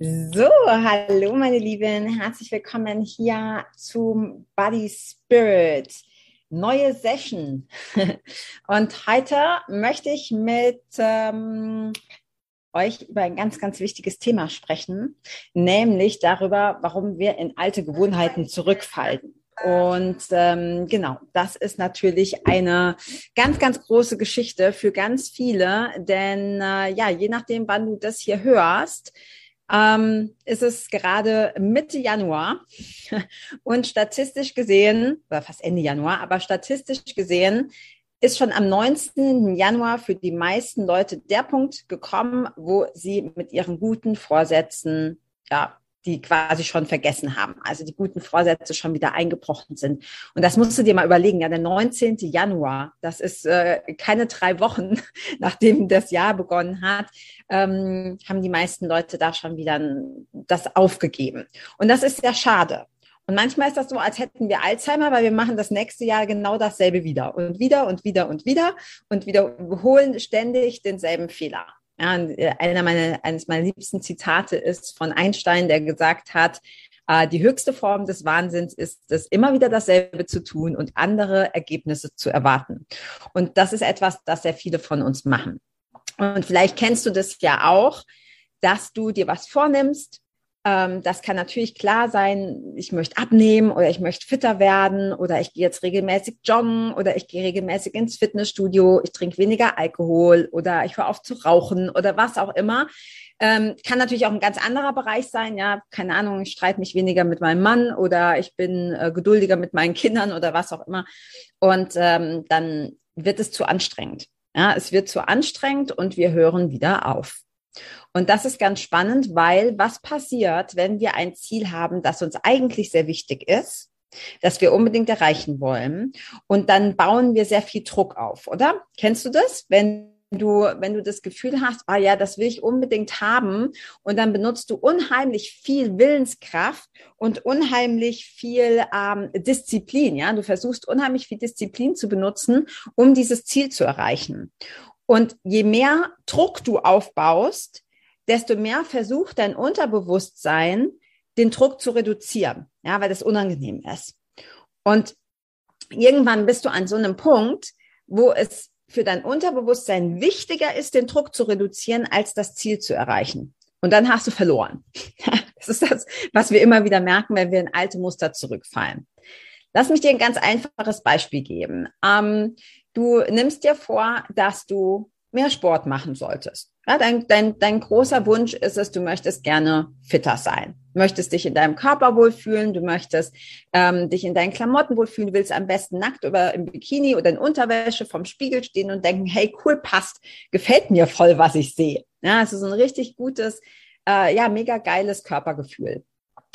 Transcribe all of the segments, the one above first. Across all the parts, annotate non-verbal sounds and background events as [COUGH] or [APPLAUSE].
So, hallo meine Lieben, herzlich willkommen hier zum Body Spirit. Neue Session. [LAUGHS] Und heute möchte ich mit ähm, euch über ein ganz, ganz wichtiges Thema sprechen, nämlich darüber, warum wir in alte Gewohnheiten zurückfallen. Und ähm, genau, das ist natürlich eine ganz, ganz große Geschichte für ganz viele, denn äh, ja, je nachdem, wann du das hier hörst, ähm, ist es gerade Mitte Januar und statistisch gesehen, oder fast Ende Januar, aber statistisch gesehen ist schon am 19. Januar für die meisten Leute der Punkt gekommen, wo sie mit ihren guten Vorsätzen ja, die quasi schon vergessen haben, also die guten Vorsätze schon wieder eingebrochen sind. Und das musst du dir mal überlegen, ja, der 19. Januar, das ist äh, keine drei Wochen, [LAUGHS] nachdem das Jahr begonnen hat, ähm, haben die meisten Leute da schon wieder das aufgegeben. Und das ist sehr schade. Und manchmal ist das so, als hätten wir Alzheimer, weil wir machen das nächste Jahr genau dasselbe wieder und wieder und wieder und wieder und wiederholen ständig denselben Fehler. Ja, äh, einer meiner, eines meiner liebsten Zitate ist von Einstein, der gesagt hat, äh, die höchste Form des Wahnsinns ist es, immer wieder dasselbe zu tun und andere Ergebnisse zu erwarten. Und das ist etwas, das sehr viele von uns machen. Und vielleicht kennst du das ja auch, dass du dir was vornimmst, das kann natürlich klar sein, ich möchte abnehmen oder ich möchte fitter werden oder ich gehe jetzt regelmäßig joggen oder ich gehe regelmäßig ins Fitnessstudio, ich trinke weniger Alkohol oder ich höre auf zu rauchen oder was auch immer. Ähm, kann natürlich auch ein ganz anderer Bereich sein, ja, keine Ahnung, ich streite mich weniger mit meinem Mann oder ich bin äh, geduldiger mit meinen Kindern oder was auch immer. Und ähm, dann wird es zu anstrengend. Ja, es wird zu anstrengend und wir hören wieder auf. Und das ist ganz spannend, weil was passiert, wenn wir ein Ziel haben, das uns eigentlich sehr wichtig ist, das wir unbedingt erreichen wollen, und dann bauen wir sehr viel Druck auf, oder? Kennst du das? Wenn du, wenn du das Gefühl hast, ah ja, das will ich unbedingt haben, und dann benutzt du unheimlich viel Willenskraft und unheimlich viel ähm, Disziplin, ja, du versuchst unheimlich viel Disziplin zu benutzen, um dieses Ziel zu erreichen. Und je mehr Druck du aufbaust, desto mehr versucht dein Unterbewusstsein, den Druck zu reduzieren, ja, weil das unangenehm ist. Und irgendwann bist du an so einem Punkt, wo es für dein Unterbewusstsein wichtiger ist, den Druck zu reduzieren, als das Ziel zu erreichen. Und dann hast du verloren. [LAUGHS] Das ist das, was wir immer wieder merken, wenn wir in alte Muster zurückfallen. Lass mich dir ein ganz einfaches Beispiel geben. Ähm, du nimmst dir vor, dass du mehr Sport machen solltest. Ja, dein, dein, dein großer Wunsch ist es, du möchtest gerne fitter sein. Möchtest dich in deinem Körper wohlfühlen, du möchtest ähm, dich in deinen Klamotten wohlfühlen, willst am besten nackt oder im Bikini oder in Unterwäsche vom Spiegel stehen und denken, hey, cool, passt, gefällt mir voll, was ich sehe. Ja, es ist ein richtig gutes, äh, ja, mega geiles Körpergefühl.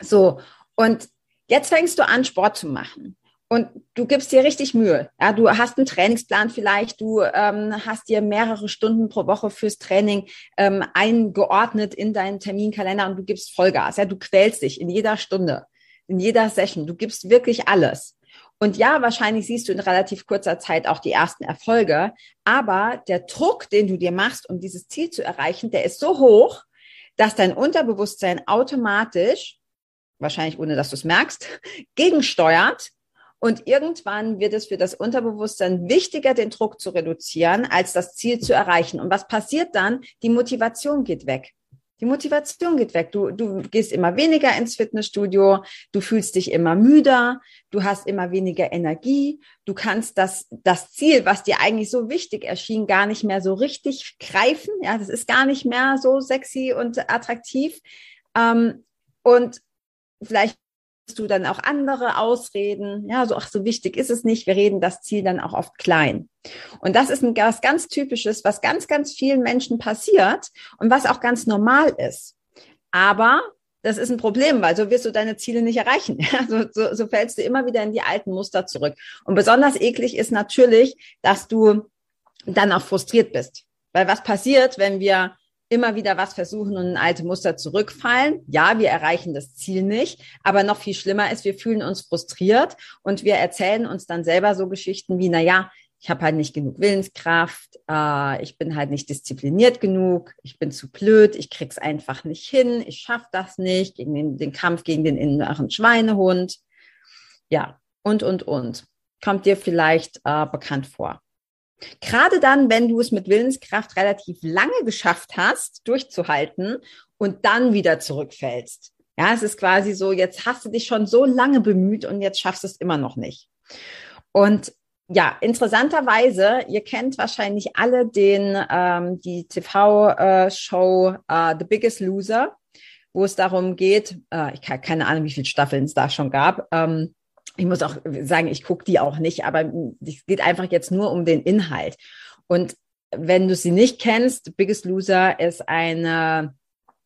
So, und jetzt fängst du an, Sport zu machen und du gibst dir richtig Mühe. Ja, du hast einen Trainingsplan vielleicht, du ähm, hast dir mehrere Stunden pro Woche fürs Training ähm, eingeordnet in deinen Terminkalender und du gibst Vollgas. Ja, du quälst dich in jeder Stunde, in jeder Session. Du gibst wirklich alles. Und ja, wahrscheinlich siehst du in relativ kurzer Zeit auch die ersten Erfolge. Aber der Druck, den du dir machst, um dieses Ziel zu erreichen, der ist so hoch, dass dein Unterbewusstsein automatisch, wahrscheinlich ohne dass du es merkst, [LAUGHS] gegensteuert Und irgendwann wird es für das Unterbewusstsein wichtiger, den Druck zu reduzieren, als das Ziel zu erreichen. Und was passiert dann? Die Motivation geht weg. Die Motivation geht weg. Du, du gehst immer weniger ins Fitnessstudio, du fühlst dich immer müder, du hast immer weniger Energie, du kannst das, das Ziel, was dir eigentlich so wichtig erschien, gar nicht mehr so richtig greifen. Ja, das ist gar nicht mehr so sexy und attraktiv. Ähm, und vielleicht du dann auch andere Ausreden. Ja, so, ach, so wichtig ist es nicht. Wir reden das Ziel dann auch oft klein. Und das ist ein, was ganz Typisches, was ganz, ganz vielen Menschen passiert und was auch ganz normal ist. Aber das ist ein Problem, weil so wirst du deine Ziele nicht erreichen. [LAUGHS] So, so, so fällst du immer wieder in die alten Muster zurück. Und besonders eklig ist natürlich, dass du dann auch frustriert bist. Weil was passiert, wenn wir immer wieder was versuchen und in alte Muster zurückfallen. Ja, wir erreichen das Ziel nicht, aber noch viel schlimmer ist, wir fühlen uns frustriert und wir erzählen uns dann selber so Geschichten wie, na ja, ich habe halt nicht genug Willenskraft, äh, ich bin halt nicht diszipliniert genug, ich bin zu blöd, ich krieg's einfach nicht hin, ich schaff das nicht, gegen den, den Kampf gegen den inneren Schweinehund. Ja, und, und, und. Kommt dir vielleicht äh, bekannt vor. Gerade dann, wenn du es mit Willenskraft relativ lange geschafft hast, durchzuhalten und dann wieder zurückfällst. Ja, es ist quasi so, jetzt hast du dich schon so lange bemüht und jetzt schaffst du es immer noch nicht. Und ja, interessanterweise, ihr kennt wahrscheinlich alle den ähm, die TV-Show äh, The Biggest Loser, wo es darum geht, äh, ich habe keine Ahnung, wie viele Staffeln es da schon gab, ähm, ich muss auch sagen, ich gucke die auch nicht, aber es geht einfach jetzt nur um den Inhalt. Und wenn du sie nicht kennst, Biggest Loser ist eine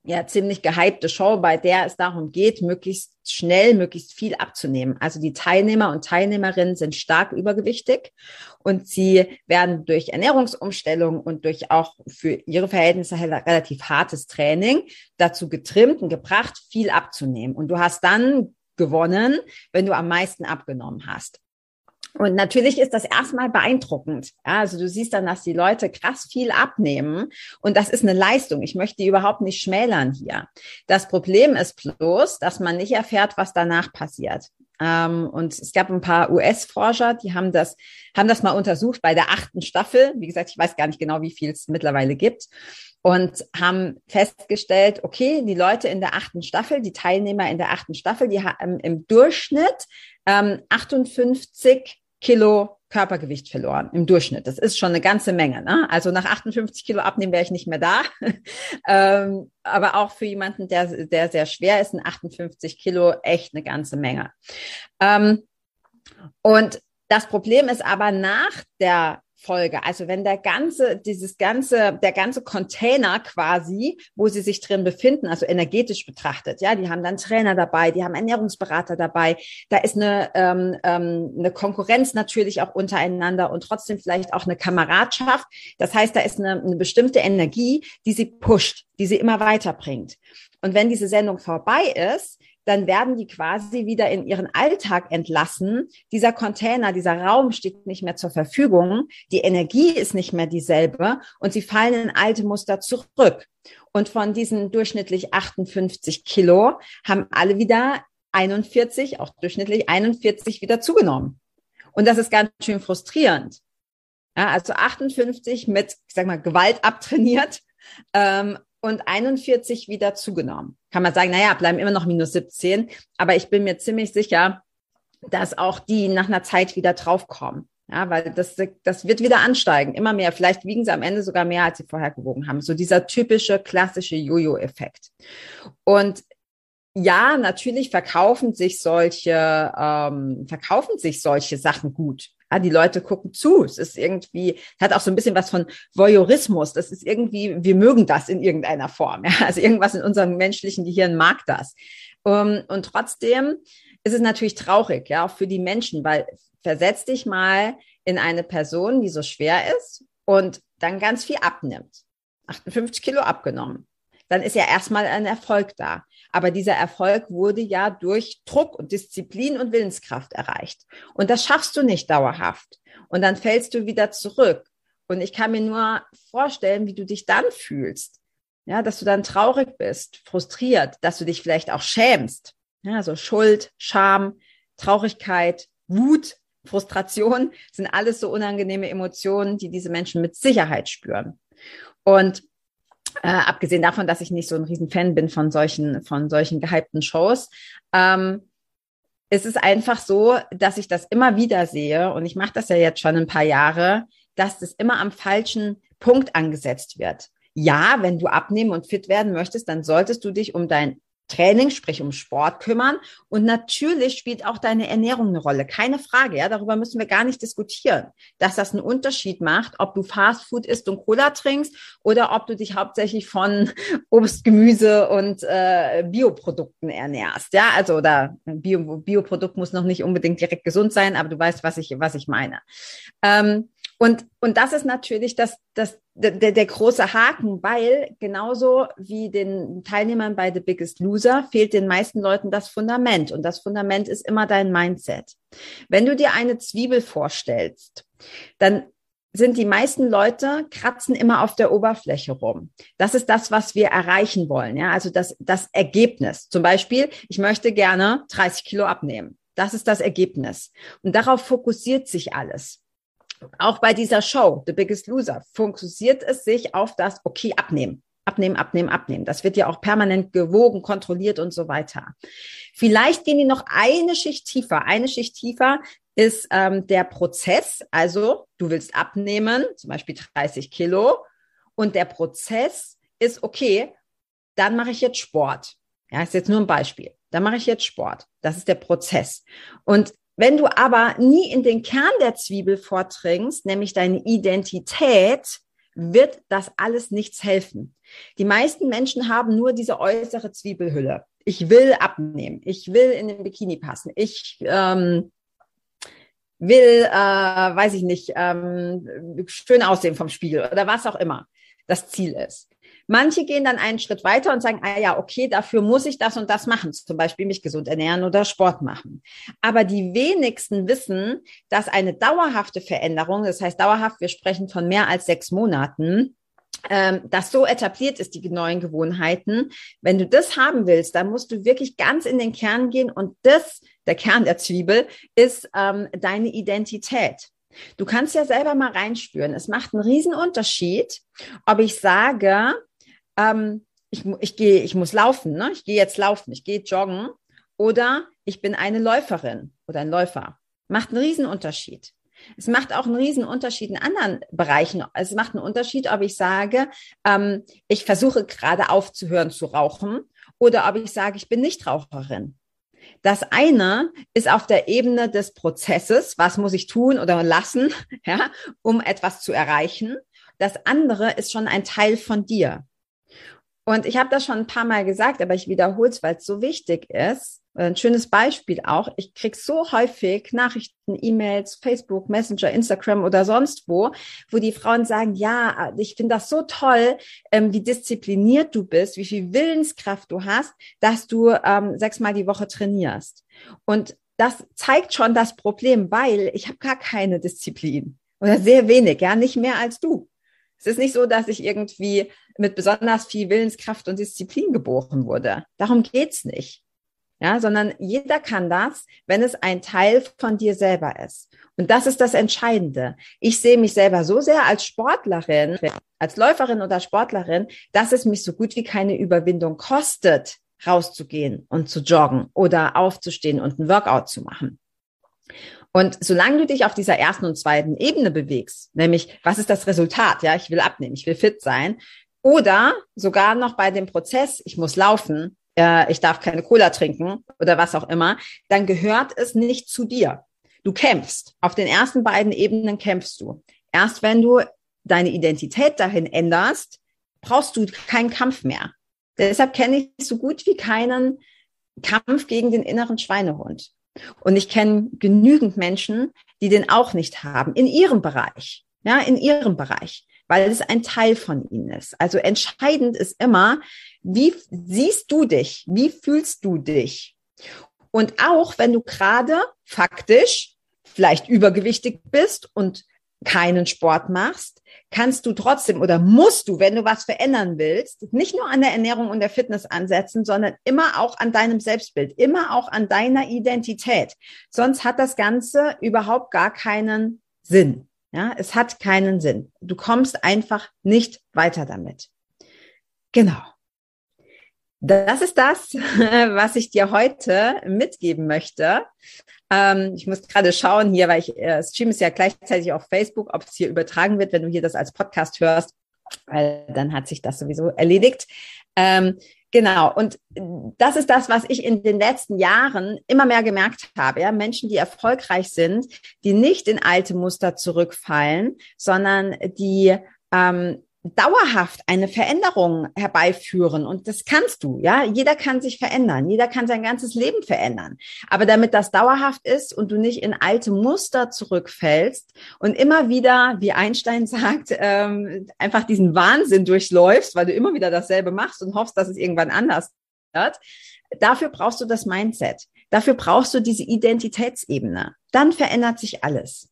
ja ziemlich gehypte Show, bei der es darum geht, möglichst schnell, möglichst viel abzunehmen. Also die Teilnehmer und Teilnehmerinnen sind stark übergewichtig und sie werden durch Ernährungsumstellung und durch auch für ihre Verhältnisse relativ hartes Training dazu getrimmt und gebracht, viel abzunehmen. Und du hast dann gewonnen, wenn du am meisten abgenommen hast. Und natürlich ist das erstmal beeindruckend. Ja, also du siehst dann, dass die Leute krass viel abnehmen und das ist eine Leistung. Ich möchte die überhaupt nicht schmälern hier. Das Problem ist bloß, dass man nicht erfährt, was danach passiert. Ähm, und es gab ein paar US-Forscher, die haben das, haben das mal untersucht bei der achten Staffel. Wie gesagt, ich weiß gar nicht genau, wie viel es mittlerweile gibt und haben festgestellt, okay, die Leute in der achten Staffel, die Teilnehmer in der achten Staffel, die haben im Durchschnitt ähm, 58 Kilo Körpergewicht verloren im Durchschnitt. Das ist schon eine ganze Menge. Ne? Also nach 58 Kilo abnehmen wäre ich nicht mehr da. [LAUGHS] ähm, aber auch für jemanden, der, der sehr schwer ist, sind 58 Kilo echt eine ganze Menge. Ähm, und das Problem ist aber nach der Folge. Also wenn der ganze, dieses ganze, der ganze Container quasi, wo sie sich drin befinden, also energetisch betrachtet, ja, die haben dann Trainer dabei, die haben Ernährungsberater dabei, da ist eine, ähm, ähm, eine Konkurrenz natürlich auch untereinander und trotzdem vielleicht auch eine Kameradschaft. Das heißt, da ist eine, eine bestimmte Energie, die sie pusht, die sie immer weiterbringt. Und wenn diese Sendung vorbei ist, dann werden die quasi wieder in ihren Alltag entlassen. Dieser Container, dieser Raum steht nicht mehr zur Verfügung. Die Energie ist nicht mehr dieselbe und sie fallen in alte Muster zurück. Und von diesen durchschnittlich 58 Kilo haben alle wieder 41, auch durchschnittlich 41 wieder zugenommen. Und das ist ganz schön frustrierend. Ja, also 58 mit, ich sag mal, Gewalt abtrainiert ähm, und 41 wieder zugenommen. Kann man sagen, naja, bleiben immer noch minus 17. Aber ich bin mir ziemlich sicher, dass auch die nach einer Zeit wieder draufkommen. Ja, weil das, das wird wieder ansteigen, immer mehr. Vielleicht wiegen sie am Ende sogar mehr, als sie vorher gewogen haben. So dieser typische klassische Jojo-Effekt. Und ja, natürlich verkaufen sich solche, ähm, verkaufen sich solche Sachen gut. Ja, die Leute gucken zu. Es ist irgendwie, hat auch so ein bisschen was von Voyeurismus. Das ist irgendwie, wir mögen das in irgendeiner Form. Ja? Also irgendwas in unserem menschlichen Gehirn mag das. Ähm, und trotzdem ist es natürlich traurig, ja, auch für die Menschen, weil versetz dich mal in eine Person, die so schwer ist und dann ganz viel abnimmt. 58 Kilo abgenommen. Dann ist ja erstmal ein Erfolg da. Aber dieser Erfolg wurde ja durch Druck und Disziplin und Willenskraft erreicht. Und das schaffst du nicht dauerhaft. Und dann fällst du wieder zurück. Und ich kann mir nur vorstellen, wie du dich dann fühlst. Ja, dass du dann traurig bist, frustriert, dass du dich vielleicht auch schämst. Ja, so Schuld, Scham, Traurigkeit, Wut, Frustration sind alles so unangenehme Emotionen, die diese Menschen mit Sicherheit spüren. Und äh, abgesehen davon, dass ich nicht so ein Riesenfan bin von solchen, von solchen gehypten Shows, ähm, es ist einfach so, dass ich das immer wieder sehe und ich mache das ja jetzt schon ein paar Jahre, dass das immer am falschen Punkt angesetzt wird. Ja, wenn du abnehmen und fit werden möchtest, dann solltest du dich um dein Training, sprich um Sport kümmern. Und natürlich spielt auch deine Ernährung eine Rolle. Keine Frage, ja. Darüber müssen wir gar nicht diskutieren. Dass das einen Unterschied macht, ob du Fastfood isst und Cola trinkst oder ob du dich hauptsächlich von [LAUGHS] Obst, Gemüse und äh, Bioprodukten ernährst. Ja, also oder Bio, Bioprodukt muss noch nicht unbedingt direkt gesund sein, aber du weißt, was ich, was ich meine. Ähm, und, und das ist natürlich das, das, der, der große Haken, weil genauso wie den Teilnehmern bei The Biggest Loser fehlt den meisten Leuten das Fundament. Und das Fundament ist immer dein Mindset. Wenn du dir eine Zwiebel vorstellst, dann sind die meisten Leute kratzen immer auf der Oberfläche rum. Das ist das, was wir erreichen wollen. Ja, also das, das Ergebnis. Zum Beispiel, ich möchte gerne 30 Kilo abnehmen. Das ist das Ergebnis. Und darauf fokussiert sich alles auch bei dieser Show, The Biggest Loser, fokussiert es sich auf das, okay, abnehmen. Abnehmen, abnehmen, abnehmen. Das wird ja auch permanent gewogen, kontrolliert und so weiter. Vielleicht gehen die noch eine Schicht tiefer. Eine Schicht tiefer ist ähm, der Prozess. Also du willst abnehmen, zum Beispiel 30 Kilo. Und der Prozess ist, okay, dann mache ich jetzt Sport. Ja, ist jetzt nur ein Beispiel. Dann mache ich jetzt Sport. Das ist der Prozess. Und wenn du aber nie in den Kern der Zwiebel vordringst, nämlich deine Identität, wird das alles nichts helfen. Die meisten Menschen haben nur diese äußere Zwiebelhülle. Ich will abnehmen. Ich will in den Bikini passen. Ich ähm, will, äh, weiß ich nicht, ähm, schön aussehen vom Spiegel oder was auch immer das Ziel ist. Manche gehen dann einen Schritt weiter und sagen, ah ja, okay, dafür muss ich das und das machen, zum Beispiel mich gesund ernähren oder Sport machen. Aber die wenigsten wissen, dass eine dauerhafte Veränderung, das heißt dauerhaft, wir sprechen von mehr als sechs Monaten, ähm, das so etabliert ist, die neuen Gewohnheiten. Wenn du das haben willst, dann musst du wirklich ganz in den Kern gehen und das, der Kern der Zwiebel, ist ähm, deine Identität. Du kannst ja selber mal reinspüren. Es macht einen riesen Unterschied, ob ich sage, ähm, ich, ich gehe, ich muss laufen, ne? ich gehe jetzt laufen, ich gehe joggen oder ich bin eine Läuferin oder ein Läufer. Macht einen Riesenunterschied. Es macht auch einen Riesenunterschied in anderen Bereichen. Es macht einen Unterschied, ob ich sage, ähm, ich versuche gerade aufzuhören zu rauchen oder ob ich sage, ich bin Nichtraucherin. Das eine ist auf der Ebene des Prozesses, was muss ich tun oder lassen, [LAUGHS] ja, um etwas zu erreichen. Das andere ist schon ein Teil von dir. Und ich habe das schon ein paar Mal gesagt, aber ich wiederhole es, weil es so wichtig ist. Ein schönes Beispiel auch. Ich krieg so häufig Nachrichten, E-Mails, Facebook, Messenger, Instagram oder sonst wo, wo die Frauen sagen, ja, ich finde das so toll, ähm, wie diszipliniert du bist, wie viel Willenskraft du hast, dass du ähm, sechsmal die Woche trainierst. Und das zeigt schon das Problem, weil ich habe gar keine Disziplin oder sehr wenig, ja, nicht mehr als du. Es ist nicht so, dass ich irgendwie mit besonders viel Willenskraft und Disziplin geboren wurde. Darum geht's nicht. Ja, sondern jeder kann das, wenn es ein Teil von dir selber ist. Und das ist das Entscheidende. Ich sehe mich selber so sehr als Sportlerin, als Läuferin oder Sportlerin, dass es mich so gut wie keine Überwindung kostet, rauszugehen und zu joggen oder aufzustehen und ein Workout zu machen. Und solange du dich auf dieser ersten und zweiten Ebene bewegst, nämlich was ist das Resultat? Ja, ich will abnehmen, ich will fit sein. Oder sogar noch bei dem Prozess, ich muss laufen, äh, ich darf keine Cola trinken oder was auch immer, dann gehört es nicht zu dir. Du kämpfst. Auf den ersten beiden Ebenen kämpfst du. Erst wenn du deine Identität dahin änderst, brauchst du keinen Kampf mehr. Deshalb kenne ich so gut wie keinen Kampf gegen den inneren Schweinehund. Und ich kenne genügend Menschen, die den auch nicht haben, in ihrem Bereich, ja, in ihrem Bereich, weil es ein Teil von ihnen ist. Also entscheidend ist immer, wie siehst du dich? Wie fühlst du dich? Und auch wenn du gerade faktisch vielleicht übergewichtig bist und keinen Sport machst, kannst du trotzdem oder musst du, wenn du was verändern willst, nicht nur an der Ernährung und der Fitness ansetzen, sondern immer auch an deinem Selbstbild, immer auch an deiner Identität. Sonst hat das Ganze überhaupt gar keinen Sinn. Ja, es hat keinen Sinn. Du kommst einfach nicht weiter damit. Genau. Das ist das, [LAUGHS] was ich dir heute mitgeben möchte. Ähm, ich muss gerade schauen hier, weil ich äh, streame es ja gleichzeitig auf Facebook, ob es hier übertragen wird, wenn du hier das als Podcast hörst, weil dann hat sich das sowieso erledigt. Ähm, Genau. Und das ist das, was ich in den letzten Jahren immer mehr gemerkt habe. Ja? Menschen, die erfolgreich sind, die nicht in alte Muster zurückfallen, sondern die ähm, dauerhaft eine Veränderung herbeiführen. Und das kannst du, ja. Jeder kann sich verändern. Jeder kann sein ganzes Leben verändern. Aber damit das dauerhaft ist und du nicht in alte Muster zurückfällst und immer wieder, wie Einstein [LAUGHS] sagt, ähm, einfach diesen Wahnsinn durchläufst, weil du immer wieder dasselbe machst und hoffst, dass es irgendwann anders wird. Dafür brauchst du das Mindset. Dafür brauchst du diese Identitätsebene. Dann verändert sich alles.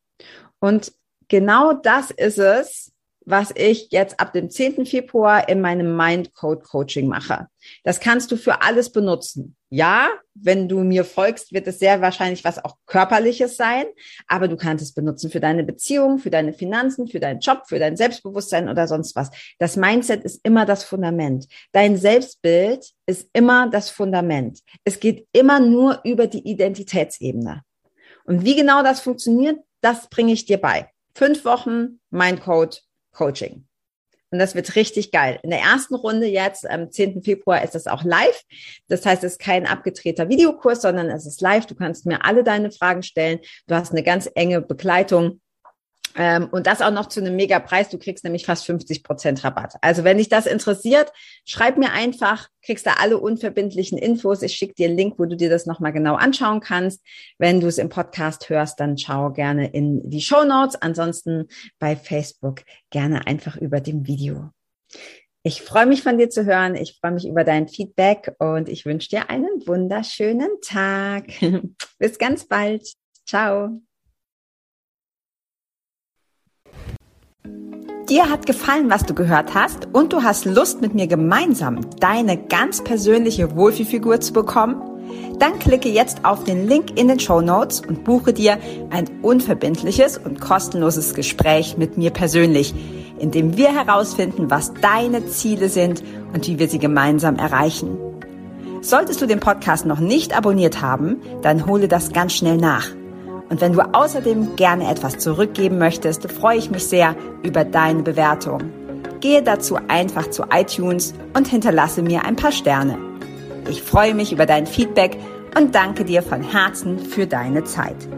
Und genau das ist es, was ich jetzt ab dem 10. Februar in meinem Mind Code Coaching mache. Das kannst du für alles benutzen. Ja, wenn du mir folgst, wird es sehr wahrscheinlich was auch körperliches sein, aber du kannst es benutzen für deine Beziehung, für deine Finanzen, für deinen Job, für dein Selbstbewusstsein oder sonst was. Das Mindset ist immer das Fundament. Dein Selbstbild ist immer das Fundament. Es geht immer nur über die Identitätsebene. Und wie genau das funktioniert, das bringe ich dir bei. Fünf Wochen Mind Code Coaching. Und das wird richtig geil. In der ersten Runde jetzt, am 10. Februar, ist das auch live. Das heißt, es ist kein abgedrehter Videokurs, sondern es ist live. Du kannst mir alle deine Fragen stellen. Du hast eine ganz enge Begleitung ähm, und das auch noch zu einem Mega-Preis. Du kriegst nämlich fast 50 Prozent Rabatt. Also wenn dich das interessiert, schreib mir einfach, kriegst da alle unverbindlichen Infos. Ich schicke dir einen Link, wo du dir das nochmal genau anschauen kannst. Wenn du es im Podcast hörst, dann schau gerne in die Show Notes. Ansonsten bei Facebook gerne einfach über dem Video. Ich freue mich von dir zu hören. Ich freue mich über dein Feedback und ich wünsche dir einen wunderschönen Tag. [LAUGHS] Bis ganz bald. Ciao. Dir hat gefallen, was du gehört hast und du hast Lust, mit mir gemeinsam deine ganz persönliche Wohlfühlfigur zu bekommen? Dann klicke jetzt auf den Link in den Show Notes und buche dir ein unverbindliches und kostenloses Gespräch mit mir persönlich, in dem wir herausfinden, was deine Ziele sind und wie wir sie gemeinsam erreichen. Solltest du den Podcast noch nicht abonniert haben, dann hole das ganz schnell nach. Und wenn du außerdem gerne etwas zurückgeben möchtest, freue ich mich sehr über deine Bewertung. Gehe dazu einfach zu iTunes und hinterlasse mir ein paar Sterne. Ich freue mich über dein Feedback und danke dir von Herzen für deine Zeit.